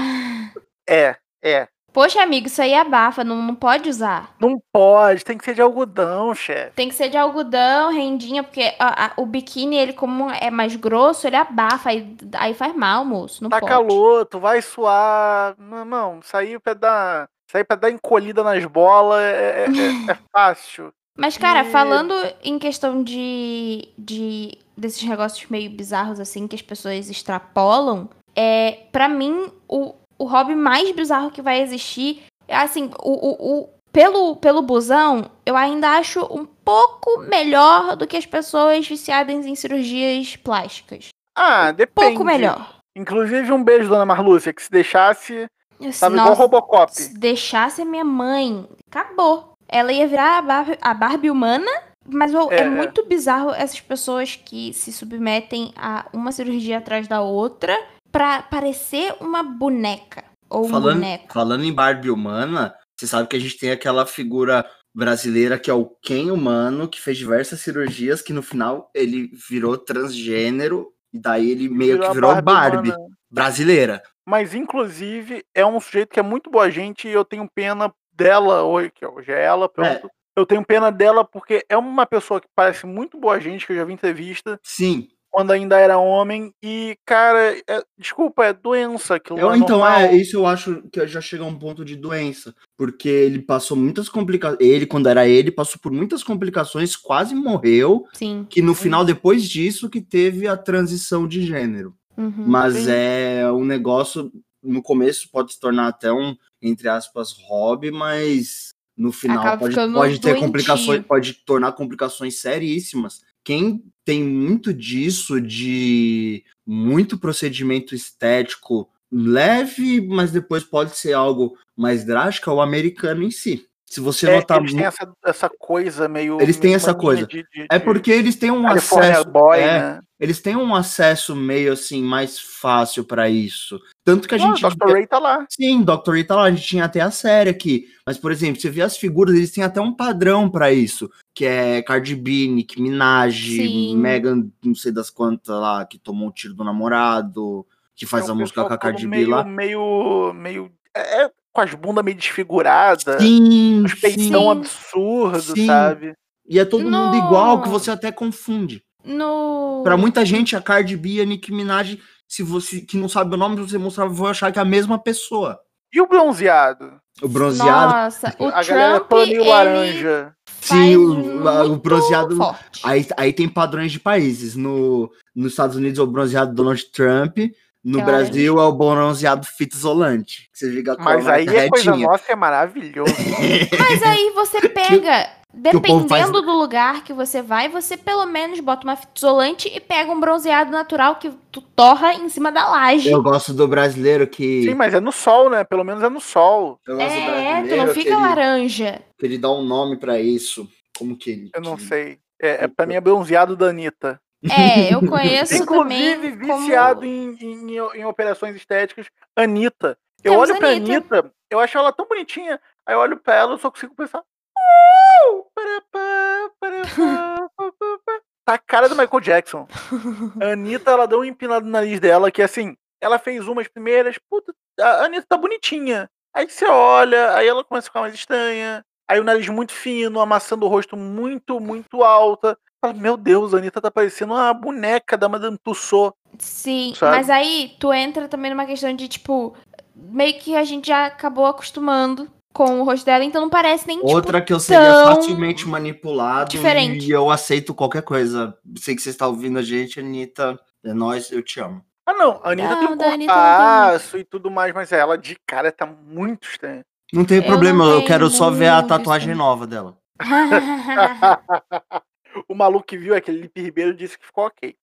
É, é. Poxa, amigo, isso aí abafa, não, não pode usar. Não pode, tem que ser de algodão, chefe. Tem que ser de algodão, rendinha, porque a- a- o biquíni, ele como é mais grosso, ele abafa, aí, aí faz mal, moço. Não Tá pode. calor, tu vai suar. Não, não sair pra dar. Sair pra dar encolhida nas bolas é, é- é- é fácil. Mas, cara, E- falando em questão de, de desses negócios meio bizarros, assim, que as pessoas extrapolam, é, para mim, o, o hobby mais bizarro que vai existir é, assim, o, o, o- pelo, pelo busão, eu ainda acho um pouco melhor do que as pessoas viciadas em cirurgias plásticas. Ah, depende. Pouco melhor. Inclusive, um beijo, dona Marlúcia, que se deixasse, Assim, tava igual nossa, Robocop. se deixasse a minha mãe, acabou. Ela ia virar a Barbie, a Barbie humana, mas ô, é, É. muito bizarro essas pessoas que se submetem a uma cirurgia atrás da outra pra parecer uma boneca. Ou um Falando, boneco. falando em Barbie humana, você sabe que a gente tem aquela figura brasileira que é o Ken humano, que fez diversas cirurgias, que no final ele virou transgênero, e daí ele meio que a virou Barbie, humana. brasileira. Mas, inclusive, é um sujeito que é muito boa gente e eu tenho pena dela, hoje, que hoje é ela, pronto. Eu tenho pena dela porque é uma pessoa que parece muito boa gente, que eu já vi em entrevista, Sim, quando ainda era homem. E, cara, é, desculpa, é doença. Aquilo Eu, é então, normal. é, isso eu acho que já chega a um ponto de doença. Porque ele passou muitas complicações. Ele, quando era ele, passou por muitas complicações, quase morreu. Sim. Que no final, depois disso, que teve a transição de gênero. Uhum. Mas Sim. é um negócio. No começo pode se tornar até um, entre aspas, hobby, mas no final Acaba pode, pode ter doentio. complicações, pode tornar complicações seríssimas. Quem tem muito disso, de muito procedimento estético leve, mas depois pode ser algo mais drástico, é o americano em si. Se você É, notar eles mu- têm essa, essa coisa meio. Eles têm essa coisa. de- de- É porque eles têm um California acesso. Boy, é, né? Eles têm um acesso meio assim mais fácil pra isso. Tanto que a Ah, gente. Dr. Ray tá lá. Sim, Dr. Ray tá lá, a gente tinha até a série aqui. Mas, por exemplo, você vê as figuras, eles têm até um padrão pra isso. Que é Cardi B, Nicki Minaj, Sim. Megan, não sei das quantas lá, que tomou um tiro do namorado, que faz É a música com a Cardi todo B meio, lá. Meio. meio é, é com as bundas meio desfiguradas. Sim, Os peitão Sim. absurdo, Sim. sabe? E é todo mundo igual, que você até confunde. No. Pra muita gente, a Cardi B e a Nicki Minaj, se você que não sabe o nome, você mostrar, vou achar que é a mesma pessoa. E o bronzeado? O bronzeado. Nossa, o a galera Trump, toda meio ele laranja. Sim, o, a- o bronzeado. forte. Aí, aí tem padrões de países. No, nos Estados Unidos é o bronzeado Donald Trump. No É Brasil é o bronzeado fita isolante. Que você fica com a Mas aí marca é coisa nossa, é maravilhoso. Mas aí você pega, o povo faz- dependendo do lugar que você vai, você pelo menos bota uma fita isolante e pega um bronzeado natural que tu torra em cima da laje. Eu gosto do brasileiro que. Sim, mas é no sol, né? Pelo menos é no sol. eu gosto do É, tu não que fica ele, laranja. que ele dá um nome pra isso. Como que ele. Eu não que- sei. É, é, pra mim é bronzeado da Anitta. É, eu conheço Inclusive, também como... viciado em, em, em operações estéticas, Anitta. Eu Temos olho pra Anitta. Anitta, eu acho ela tão bonitinha. Aí eu olho pra ela, eu só consigo pensar. Tá a cara do Michael Jackson. A Anitta, ela deu um empinado no nariz dela, que assim, ela fez umas primeiras, puta, a Anitta tá bonitinha. Aí você olha, aí ela começa a ficar mais estranha. Aí o nariz muito fino, amassando o rosto muito, muito alta. Fala, meu Deus, a Anitta tá parecendo uma boneca da Madame Tussauds. Sim, Sabe? mas aí tu entra também numa questão de, tipo, meio que a gente já acabou acostumando com o rosto dela, então não parece nem, tipo, Outra que eu seria facilmente manipulado diferente. e eu aceito qualquer coisa. Sei que você está ouvindo a gente, Anitta. É nóis, eu te amo. Ah, não, a Anitta tem Não, um tem corpaço e tudo mais, mas ela de cara tá muito estranha. Não tem Eu problema, não eu quero só ver a tatuagem isso. nova dela. o maluco que viu aquele Lipe Ribeiro disse que ficou ok.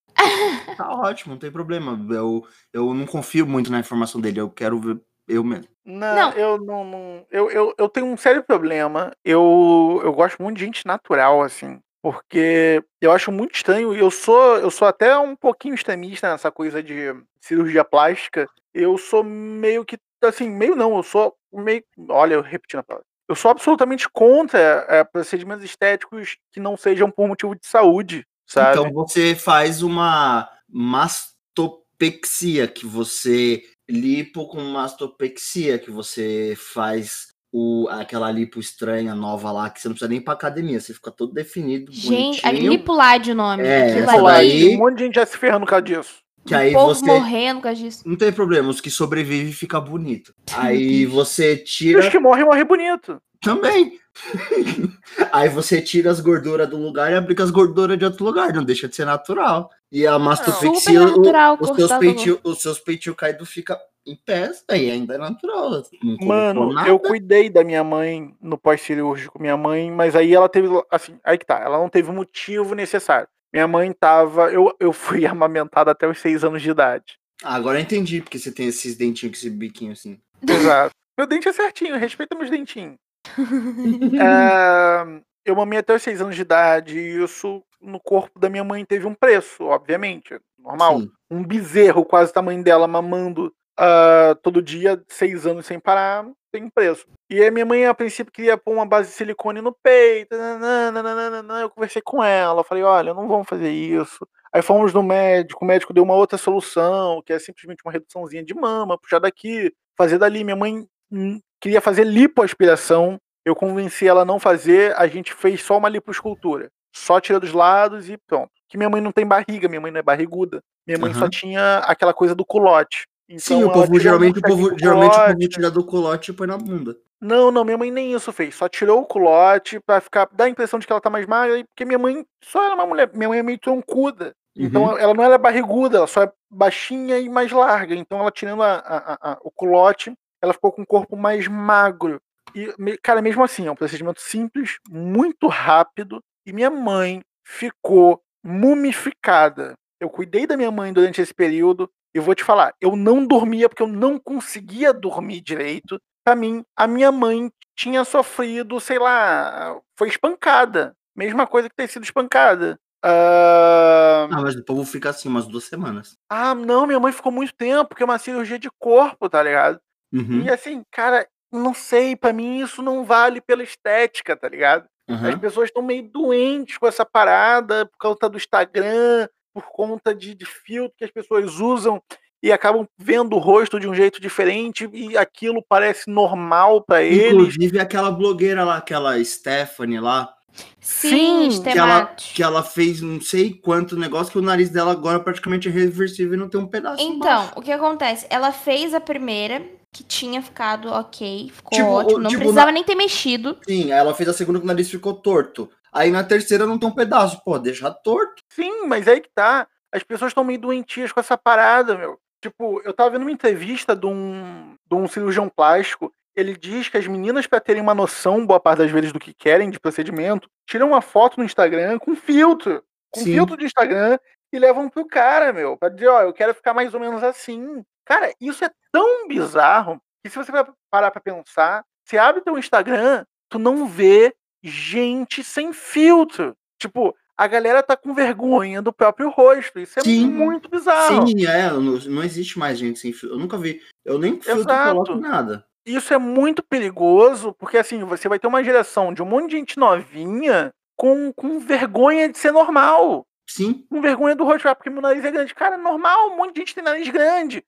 Tá ótimo, não tem problema. Eu, eu não confio muito na informação dele, eu quero ver eu mesmo. Não, Não. eu não. não- eu, eu, eu tenho um sério problema. Eu, eu gosto muito de gente natural, assim. Porque eu acho muito estranho. e Eu sou, eu sou até um pouquinho extremista nessa coisa de cirurgia plástica. Eu sou meio que. Assim, meio não, eu sou meio. Olha, eu repetindo a palavra. Eu sou absolutamente contra é, procedimentos estéticos que não sejam por motivo de saúde, sabe? Então você faz uma mastopexia, que você lipo com mastopexia, que você faz o, aquela lipo estranha nova lá, que você não precisa nem ir pra academia, você fica todo definido, Gente, a bonitinho. Lipulade o nome. É, essa daí- Um monte de gente já se ferrando por causa disso. Que o aí povo você morrendo por causa disso. não tem problema, os que sobrevivem fica bonito. Aí você E os tira que morrem, morrem bonito. também. Aí você tira as gorduras do lugar e aplica as gorduras de outro lugar, não deixa de ser natural. E a mastopexia, Super natural, o- os, seus do peitinhos, os seus peitinhos caídos ficam em pé, aí ainda é natural. Não Mano, nada. eu cuidei da minha mãe no pós-cirúrgico, minha mãe, mas aí ela teve, assim, aí que tá, ela não teve o motivo necessário. Minha mãe tava, eu, eu fui amamentada até os seis anos de idade. Ah, agora eu entendi porque você tem esses dentinhos com esse biquinho assim. Exato. Meu dente é certinho, respeita meus dentinhos. É, eu mamei até os seis anos de idade e isso no corpo da minha mãe teve um preço, obviamente, normal. Sim. um bezerro quase o tamanho dela mamando ah, todo dia, seis anos sem parar, tem preço. E a minha mãe, a princípio, queria pôr uma base de silicone no peito. nananana, Eu conversei com ela, falei, olha, não vamos fazer isso. Aí fomos no médico, o médico deu uma outra solução, que é simplesmente uma reduçãozinha de mama, puxar daqui, fazer dali. Minha mãe hum, queria fazer lipoaspiração, eu convenci ela a não fazer, a gente fez só uma lipoescultura. só tira dos lados e pronto. Que minha mãe não tem barriga, minha mãe não é barriguda. Minha mãe uhum. só tinha aquela coisa do culote. Então, Sim, o povo geralmente, o povo, geralmente o povo tira do culote e põe na bunda. Não, não, minha mãe nem isso fez. Só tirou o culote pra ficar. dar a impressão de que ela tá mais magra, porque minha mãe só era uma mulher. Minha mãe é meio troncuda. Então uhum. ela não era barriguda, ela só é baixinha e mais larga. Então ela tirando a, a, a, o culote, ela ficou com um corpo mais magro. E, cara, mesmo assim, é um procedimento simples, muito rápido. E minha mãe ficou mumificada. Eu cuidei da minha mãe durante esse período. E vou te falar, eu não dormia porque eu não conseguia dormir direito. Para mim, a minha mãe tinha sofrido, sei lá, foi espancada. Mesma coisa que ter sido espancada. Uh... Ah, mas o povo fica assim umas duas semanas. Ah, não, minha mãe ficou muito tempo, porque é uma cirurgia de corpo, tá ligado? Uhum. E assim, cara, não sei, para mim isso não vale pela estética, tá ligado? Uhum. As pessoas estão meio doentes com essa parada por conta do Instagram, por conta de, de filtro que as pessoas usam e acabam vendo o rosto de um jeito diferente e aquilo parece normal para eles. Inclusive aquela blogueira lá, aquela Stephanie lá. Sim, Sim que, ela, que ela fez não sei quanto negócio que o nariz dela agora praticamente é reversível e não tem um pedaço. Então, embaixo. o que acontece? Ela fez a primeira, que tinha ficado ok, ficou tipo, ótimo, não tipo, precisava na... nem ter mexido. Sim, ela fez a segunda que o nariz ficou torto. Aí na terceira não tem um pedaço, pô, deixa torto. Sim, mas aí que tá. As pessoas estão meio doentias com essa parada, meu. Tipo, eu tava vendo uma entrevista de um, de um cirurgião plástico. Ele diz que as meninas, para terem uma noção, boa parte das vezes, do que querem de procedimento, tiram uma foto no Instagram com filtro. Com Sim. filtro de Instagram e levam pro cara, meu. Pra dizer, ó, eu quero ficar mais ou menos assim. Cara, isso é tão bizarro que se você vai parar pra pensar, você abre teu Instagram, tu não vê gente sem filtro. Tipo, a galera tá com vergonha do próprio rosto. Isso é Sim. muito bizarro. Sim, é. Não, não, existe mais gente sem filtro. Eu nunca vi. Eu nem filtro Exato. coloco nada. Isso é muito perigoso, porque assim, você vai ter uma geração de um monte de gente novinha com, com vergonha de ser normal. Sim. Com vergonha do rosto. Ah, porque meu nariz é grande. Cara, é normal, um monte de gente tem nariz grande.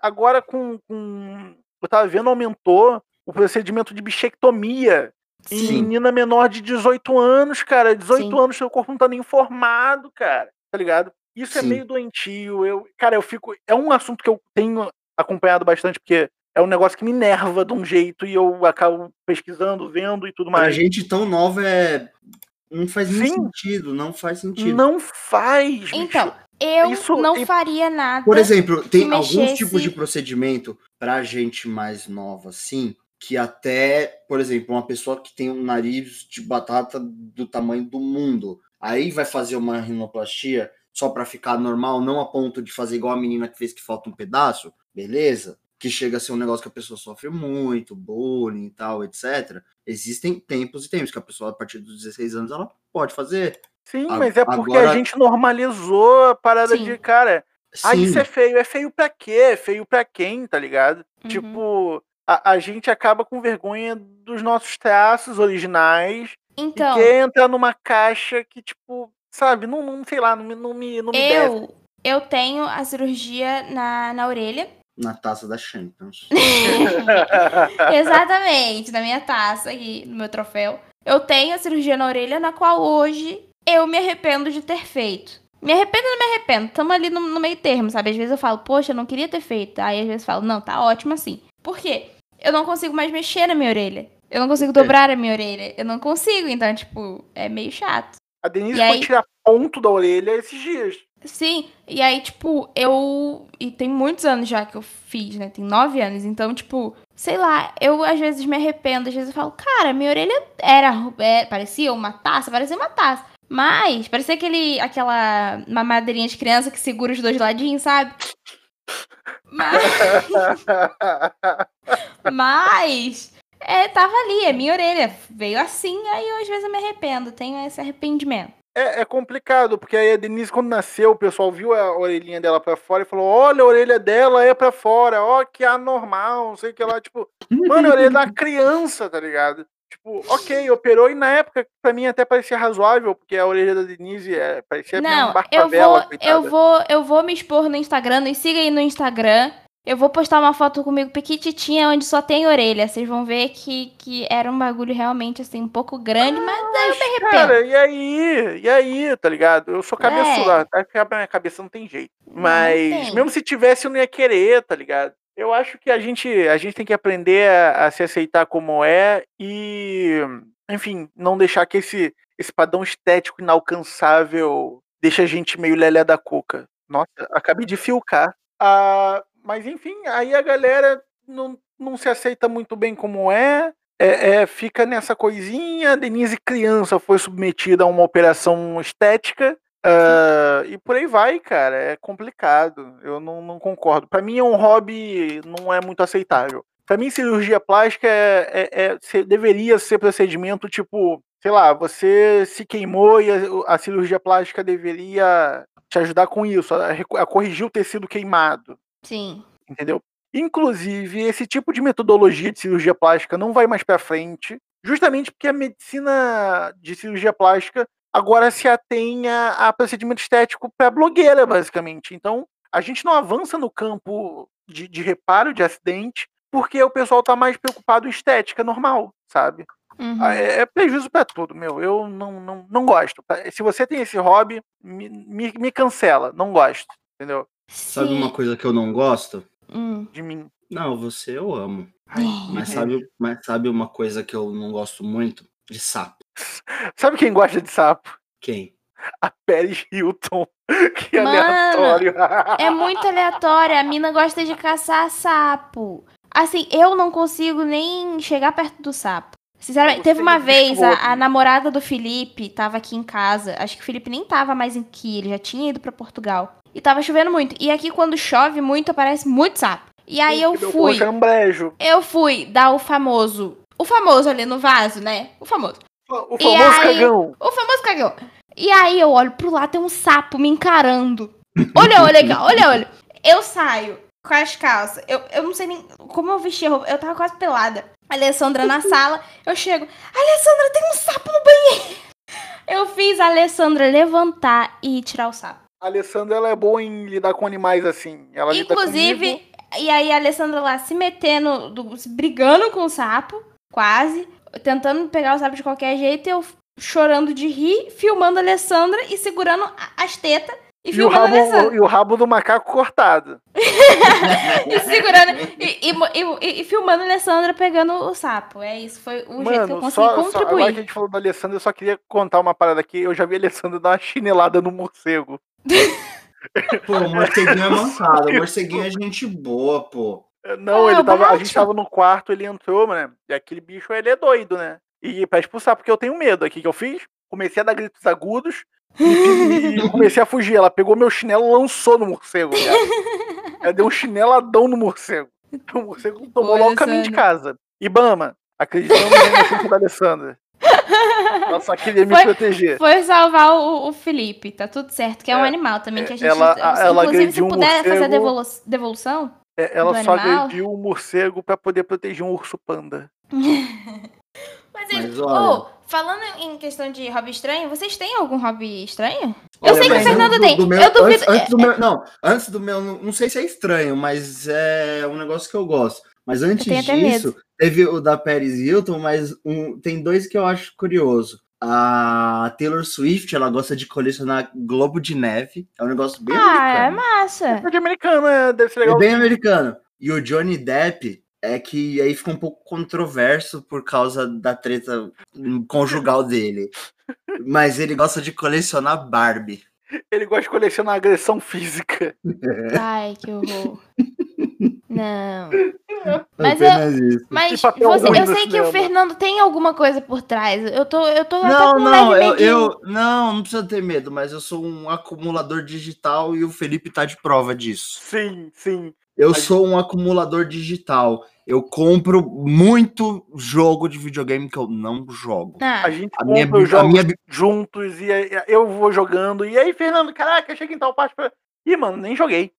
Agora com, com. Eu tava vendo, aumentou o procedimento de bichectomia Sim. menina menor de 18 anos, cara. 18 Sim. anos, seu corpo não tá nem formado, cara. Tá ligado? Isso é Sim. é meio doentio. Eu, cara, eu fico. É um assunto que eu tenho acompanhado bastante, porque é um negócio que me nerva de um jeito e eu acabo pesquisando, vendo e tudo mais. A gente tão nova é. Não faz nem sentido, não faz sentido. Não faz. Então, bicho. eu Isso, não e... faria nada. Por exemplo, tem alguns tipos de procedimento pra gente mais nova, assim, que até, por exemplo, uma pessoa que tem um nariz de batata do tamanho do mundo, aí vai fazer uma rinoplastia só para ficar normal, não a ponto de fazer igual a menina que fez que falta um pedaço, beleza? Que chega a ser um negócio que a pessoa sofre muito, bullying e tal, etc. Existem tempos e tempos que a pessoa, a partir dos 16 anos, ela pode fazer. Sim, a, mas é porque agora... a gente normalizou a parada Sim. de, cara, ah, isso é feio. É feio pra quê? É feio pra quem, tá ligado? Uhum. Tipo, a, a gente acaba com vergonha dos nossos traços originais então, e quer entrar numa caixa que, tipo, sabe, não, não sei lá, não, não me, não me eu, deve. Eu tenho a cirurgia na, na orelha. Na taça da Champions. Exatamente, na minha taça aqui, no meu troféu. Eu tenho a cirurgia na orelha, na qual hoje eu me arrependo de ter feito. Me arrependo ou não me arrependo? Tamo ali no, no, meio termo, sabe? Às vezes eu falo, poxa, eu não queria ter feito. Aí às vezes eu falo, não, tá ótimo assim. Por quê? Eu não consigo mais mexer na minha orelha. Eu não consigo dobrar a minha orelha. Eu não consigo, então, tipo, é meio chato. A Denise e foi aí... tirar ponto da orelha esses dias. Sim, e aí, tipo, eu. E tem muitos anos já que eu fiz, né? Tem nove anos. Então, tipo, sei lá, eu às vezes me arrependo, às vezes eu falo, cara, minha orelha era. É, parecia uma taça, parecia uma taça. Mas, parecia aquele, aquela mamadeirinha de criança que segura os dois ladinhos, sabe? Mas. Mas. É, tava ali, é minha orelha. Veio assim, aí eu, às vezes eu me arrependo, tenho esse arrependimento. É, é, complicado, porque aí a Denise, quando nasceu, o pessoal viu a orelhinha dela pra fora e falou: Olha, a orelha dela é pra fora, ó, que anormal, não sei o que lá. Tipo, mano, a orelha da criança, tá ligado? Tipo, ok, operou e na época pra mim até parecia razoável, porque a orelha da Denise é, parecia Não, um eu vou, eu vou, eu vou me expor no Instagram, e siga aí no Instagram. Eu vou postar uma foto comigo pequititinha onde só tem orelha. Vocês vão ver que, que era um bagulho realmente assim, um pouco grande, mas daí eu me arrependo. Cara, e aí? E aí, tá ligado? Eu sou cabeçuda. É. A minha cabeça não tem jeito. Mas, tem. mesmo se tivesse, eu não ia querer, tá ligado? Eu acho que a gente, a gente tem que aprender a, a se aceitar como é e, enfim, não deixar que esse, esse padrão estético inalcançável deixe a gente meio lelé da cuca. Nossa, acabei de filcar. Ah, mas enfim, aí a galera não, não se aceita muito bem como é, é, é, fica nessa coisinha. Denise criança foi submetida a uma operação estética uh, e por aí vai, cara. É complicado. Eu não, não concordo. Para mim é um hobby não é muito aceitável. Para mim cirurgia plástica é, é, é, deveria ser procedimento tipo, sei lá, você se queimou e a, a cirurgia plástica deveria te ajudar com isso, a, a corrigir o tecido queimado. Sim. Entendeu? Inclusive, esse tipo de metodologia de cirurgia plástica não vai mais para frente, justamente porque a medicina de cirurgia plástica agora se atenha a procedimento estético para blogueira, basicamente. Então, a gente não avança no campo de, de reparo de acidente porque o pessoal está mais preocupado em estética normal, sabe? Uhum. É, é, prejuízo para tudo, meu. Eu não, não, não gosto. Se você tem esse hobby, me, me, me cancela. Não gosto, entendeu? Sabe uma coisa que eu não gosto? Hum. De mim. Não, você eu amo. Ai, mas, sabe, mas sabe uma coisa que eu não gosto muito? De sapo. Sabe quem gosta de sapo? Quem? A Paris Hilton. Que Mano, aleatório. é muito aleatório. A mina gosta de caçar sapo. Assim, eu não consigo nem chegar perto do sapo. Sinceramente, teve uma vez, a, a, namorada do Felipe tava aqui em casa. Acho que o Felipe nem tava mais aqui, ele já tinha ido para Portugal. E tava chovendo muito. E aqui, quando chove muito, aparece muito sapo. E aí eu fui. Eu fui dar o famoso. O famoso ali no vaso, né? O famoso. O, famoso aí, cagão. O famoso cagão. E aí eu olho pro lado, tem um sapo me encarando. Olha, olha aqui, olha, olha. Eu saio com as calças. Eu, eu não sei nem como eu vesti a roupa. Eu tava quase pelada. A Alessandra na sala. Eu chego. Alessandra, tem um sapo no banheiro. Eu fiz a Alessandra levantar e tirar o sapo. A Alessandra ela é boa em lidar com animais assim. Ela Inclusive, e aí a Alessandra lá se metendo, do, brigando com o sapo, quase, tentando pegar o sapo de qualquer jeito, eu chorando de rir, filmando a Alessandra e segurando as tetas e, e, o rabo, e o rabo do macaco cortado. e segurando. E, e, e, filmando a Alessandra pegando o sapo. É isso. Foi o Mano, jeito que eu consegui só, contribuir. Só, agora que a gente falou da Alessandra, eu só queria contar uma parada aqui. Eu já vi a Alessandra dar uma chinelada no morcego. pô, o morceguinho é mancado. O morceguinho é gente boa, pô. Não, ah, ele tava, a gente tava no quarto, ele entrou, né? E aquele bicho, ele é doido, né? E pra expulsar, porque eu tenho medo aqui que eu fiz. Comecei a dar gritos agudos e, e comecei a fugir. Ela pegou meu chinelo e lançou no morcego, cara. Ela deu um chineladão no morcego. O morcego tomou logo o caminho de casa. Ibama, acreditamos na inocência da Alessandra. Ela só queria me foi, proteger. Foi salvar o, o, Felipe, tá tudo certo. Que é, é um animal também que a gente. Ela, ela inclusive, se puder morcego, fazer a devolu devolução. É, ela só animal. agrediu o morcego para poder proteger um urso panda. Mas, Mas olha... oh, falando em questão de hobby estranho, vocês têm algum hobby estranho? Eu sei que o Fernando tem. Do meu, eu duvido. Antes, antes, do meu, não, antes do meu, não sei se é estranho, mas é um negócio que eu gosto. Mas antes disso, teve o da Paris Hilton, mas um, tem dois que eu acho curioso. A Taylor Swift, ela gosta de colecionar globo de neve. É um negócio bem ah, americano. Ah, é massa. É de americano, é, deve ser legal. É bem americano. E o Johnny Depp, é que aí fica um pouco controverso por causa da treta conjugal dele. Mas ele gosta de colecionar Barbie. Ele gosta de colecionar agressão física. Ai, que horror. Não. Mas, eu, mas você, eu sei que o Fernando tem alguma coisa por trás. Eu tô, eu tô não, não, eu, eu, não, não precisa ter medo, mas eu sou um acumulador digital e o Felipe tá de prova disso. Sim, sim. Eu mas... sou um acumulador digital eu compro muito jogo de videogame que eu não jogo. Ah. A gente a minha, a minha... juntos e eu vou jogando. E aí, Fernando, caraca, chega em tal parte. Pra... Ih, mano, nem joguei.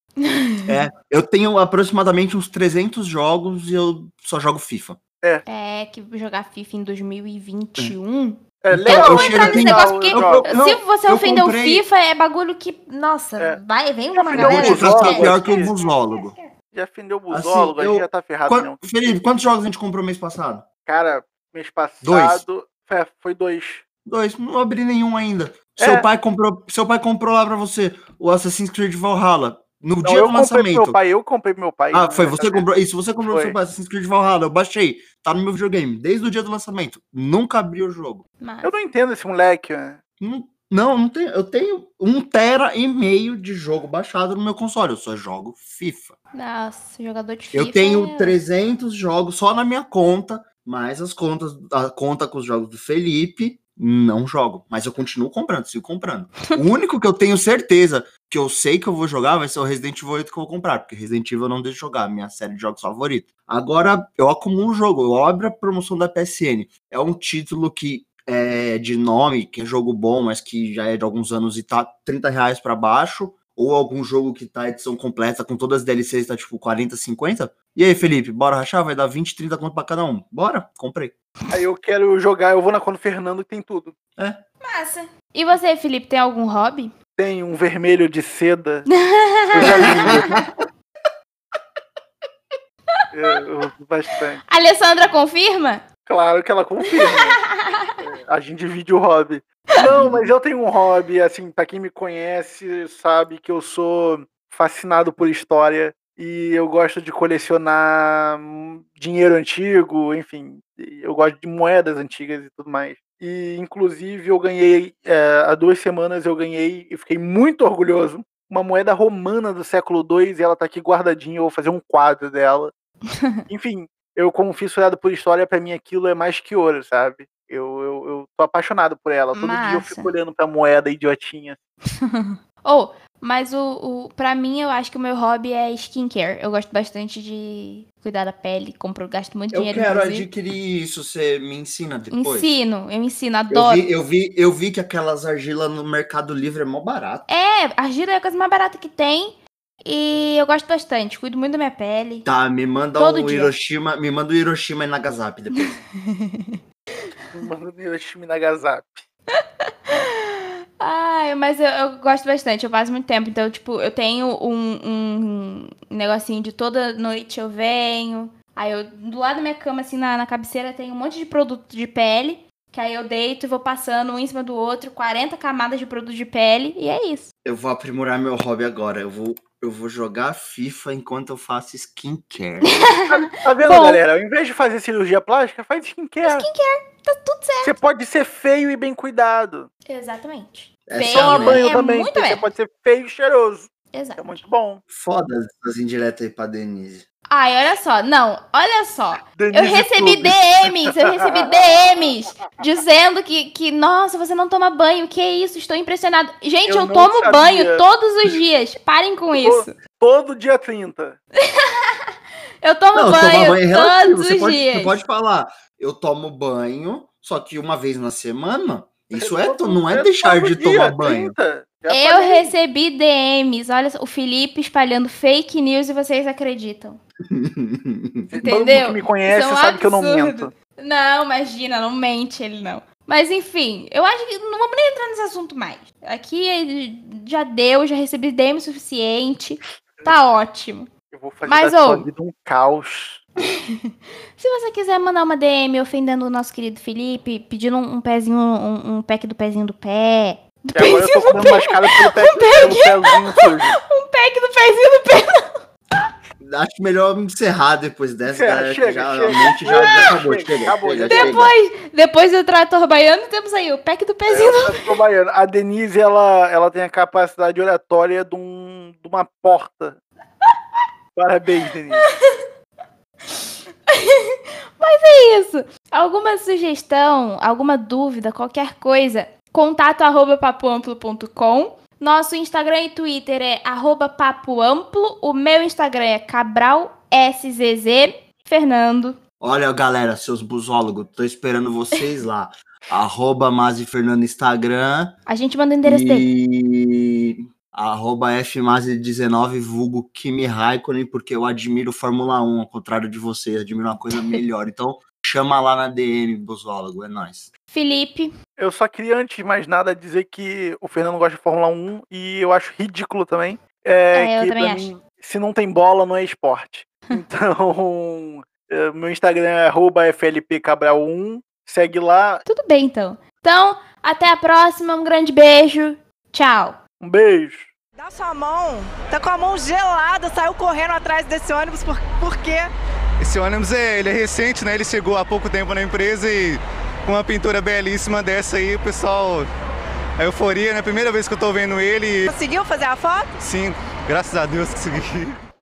É, eu tenho aproximadamente uns 300 jogos e eu só jogo FIFA. É, é que jogar FIFA em 2021 é, então, legal, eu vou entrar nesse negócio, porque eu, se você ofender comprei... o FIFA, é bagulho que. Nossa, é. vai, vem uma galera. Eu sou pior que o musólogo. Já fendeu o busólogo, Assim, a gente eu- já tá ferrado Quan- mesmo. Felipe, quantos jogos a gente comprou mês passado? Cara, mês passado. é, foi dois. Dois, não abri nenhum ainda. É. Seu pai comprou, seu pai comprou lá pra você o Assassin's Creed Valhalla no Não, dia eu do lançamento. meu pai, eu comprei pro meu pai. Ah, foi você comprou. Isso, você comprou pro Foi. seu pai Assassin's Creed Valhalla. Eu baixei. Tá no meu videogame desde o dia do lançamento. Nunca abri o jogo. Mas... Eu não entendo esse moleque, né? Não, não, não tenho. Eu tenho um tera e meio de jogo baixado no meu console. Eu só jogo FIFA. Nossa, jogador de FIFA. Eu tenho é- 300 jogos só na minha conta, mas as contas, a conta com os jogos do Felipe, não jogo. Mas eu continuo comprando, sigo comprando. o único que eu tenho certeza que eu sei que eu vou jogar vai ser o Resident Evil 8 que eu vou comprar, porque Resident Evil eu não deixo jogar, minha série de jogos favorita. Agora, eu acumulo o jogo, eu abro a promoção da PSN. É um título que é de nome, que é jogo bom, mas que já é de alguns anos e tá 30 reais pra baixo ou algum jogo que tá edição completa com todas as DLCs, tá tipo 40, 50. E aí, Felipe, bora rachar? Vai dar 20, 30 conto pra cada um. Bora? Comprei. Aí eu quero jogar, eu vou na conta do Fernando que tem tudo. Massa. E você, Felipe, tem algum hobby? Tem um vermelho de seda. Eu, eu bastante. Alessandra confirma? Claro que ela confirma. A gente divide o hobby. Não, mas eu tenho um hobby, assim, pra quem me conhece, sabe que eu sou fascinado por história e eu gosto de colecionar hum, dinheiro antigo, enfim, eu gosto de moedas antigas e tudo mais. E inclusive eu ganhei, é, há duas semanas eu ganhei e fiquei muito orgulhoso. Uma moeda romana do século II e ela tá aqui guardadinha, eu vou fazer um quadro dela. Enfim, eu, como fissurado por história, pra mim aquilo é mais que ouro, sabe? Eu, eu, eu tô apaixonado por ela. Todo dia eu Massa. fico olhando pra moeda idiotinha. Ou, mas o, o pra mim, eu acho que o meu hobby é skincare. Eu gosto bastante de cuidar da pele, compro, gasto muito Eu dinheiro. quero inclusive. adquirir isso, você me ensina depois. Ensino, eu ensino, Eu adoro. vi, eu, vi, eu vi que aquelas argilas no Mercado Livre é mó barato. É, argila é a coisa mais barata que tem. E eu gosto bastante, cuido muito da minha pele. Tá, me manda Todo um dia. Hiroshima, me manda o Hiroshima e Nagasaki depois. Mano, Hiroshima e Nagasaki. Ai, mas eu, eu gosto bastante, eu passo muito tempo. Então, tipo, eu tenho um, um negocinho de toda noite eu venho. Aí eu, do lado da minha cama, assim, na, na cabeceira, tem um monte de produto de pele. Que aí eu deito e vou passando um em cima do outro, 40 camadas de produto de pele, e é isso. Eu vou aprimorar meu hobby agora. Eu vou, eu vou jogar FIFA enquanto eu faço skincare. Tá vendo, Bom. galera? Ao invés de fazer cirurgia plástica, faz skincare. Tá tudo certo. Você pode ser feio e bem cuidado. Exatamente. É Feio só né? banho é também. muito porque Você pode ser feio e cheiroso. É Exato. muito bom. Foda essas indiretas aí pra Denise. Ai, olha só. Não, olha só. Eu Denise recebi Clube. DMs, eu recebi DMs dizendo que, que, nossa, você não toma banho, que isso, estou impressionado. Gente, Eu eu, tomo sabia. banho todos os dias, parem com isso. Todo dia 30. Eu tomo Não, banho, banho é relativo. todos Você os pode, dias. você pode falar, eu tomo banho, só que uma vez na semana. Isso é, não é deixar de tomar banho. 30. Eu recebi DMs, olha o Felipe espalhando fake news e vocês acreditam. Todo mundo entendeu? que me conhece Isso é sabe que eu não absurdo. minto. Não, imagina, não mente ele não. Mas enfim, eu acho que não vamos nem entrar nesse assunto mais. Aqui eh, já deu, já recebi DM suficiente. Tá ótimo. Eu vou fazer Mas, da sua ô, vida um caos. Se você quiser mandar uma DM ofendendo o nosso querido Felipe, pedindo um, um pezinho, um, um pack do pezinho do pé. Do E agora eu tô comendo pelo, pé, pelo pezinho sujo. um pack do pezinho do pé. Acho melhor encerrar depois dessa, Chega, galera, que chega, já, chega. realmente já, já acabou. Chega, Chega, acabou, chega, já chega. Depois, depois do trator baiano, temos aí o pack do pezinho do tô baiano. A Denise, ela, ela tem a capacidade oratória de, um, de uma porta. Parabéns, Denise. isso. Alguma sugestão, alguma dúvida, qualquer coisa, contato arroba papoamplo.com. Nosso Instagram e Twitter é arroba papoamplo. O meu Instagram é cabralszz. Fernando. Olha, galera, seus busólogos, tô esperando vocês lá. Arroba Mazi Fernando Instagram A gente manda o endereço dele. e arroba FMazi19, vulgo Kimi Raikkonen, porque eu admiro Fórmula 1, ao contrário de vocês, admiro uma coisa melhor. Então, chama lá na DM, busólogo, é nóis. Felipe. Eu só queria, antes de mais nada, dizer que o Fernando gosta de Fórmula 1 e eu acho ridículo também. É, É, eu que também pra acho. mim, se não tem bola, não é esporte. Então, é, meu Instagram é flpcabral1. Segue lá. Tudo bem, então. Então, até a próxima. Um grande beijo. Tchau. Um beijo. Dá sua mão. Tá com a mão gelada, saiu correndo atrás desse ônibus. Por, por quê? Esse ônibus é, ele é recente, né? Ele chegou há pouco tempo na empresa e com uma pintura belíssima dessa aí, o pessoal. A euforia, né? Primeira vez que eu tô vendo ele. Conseguiu fazer a foto? Sim, graças a Deus consegui.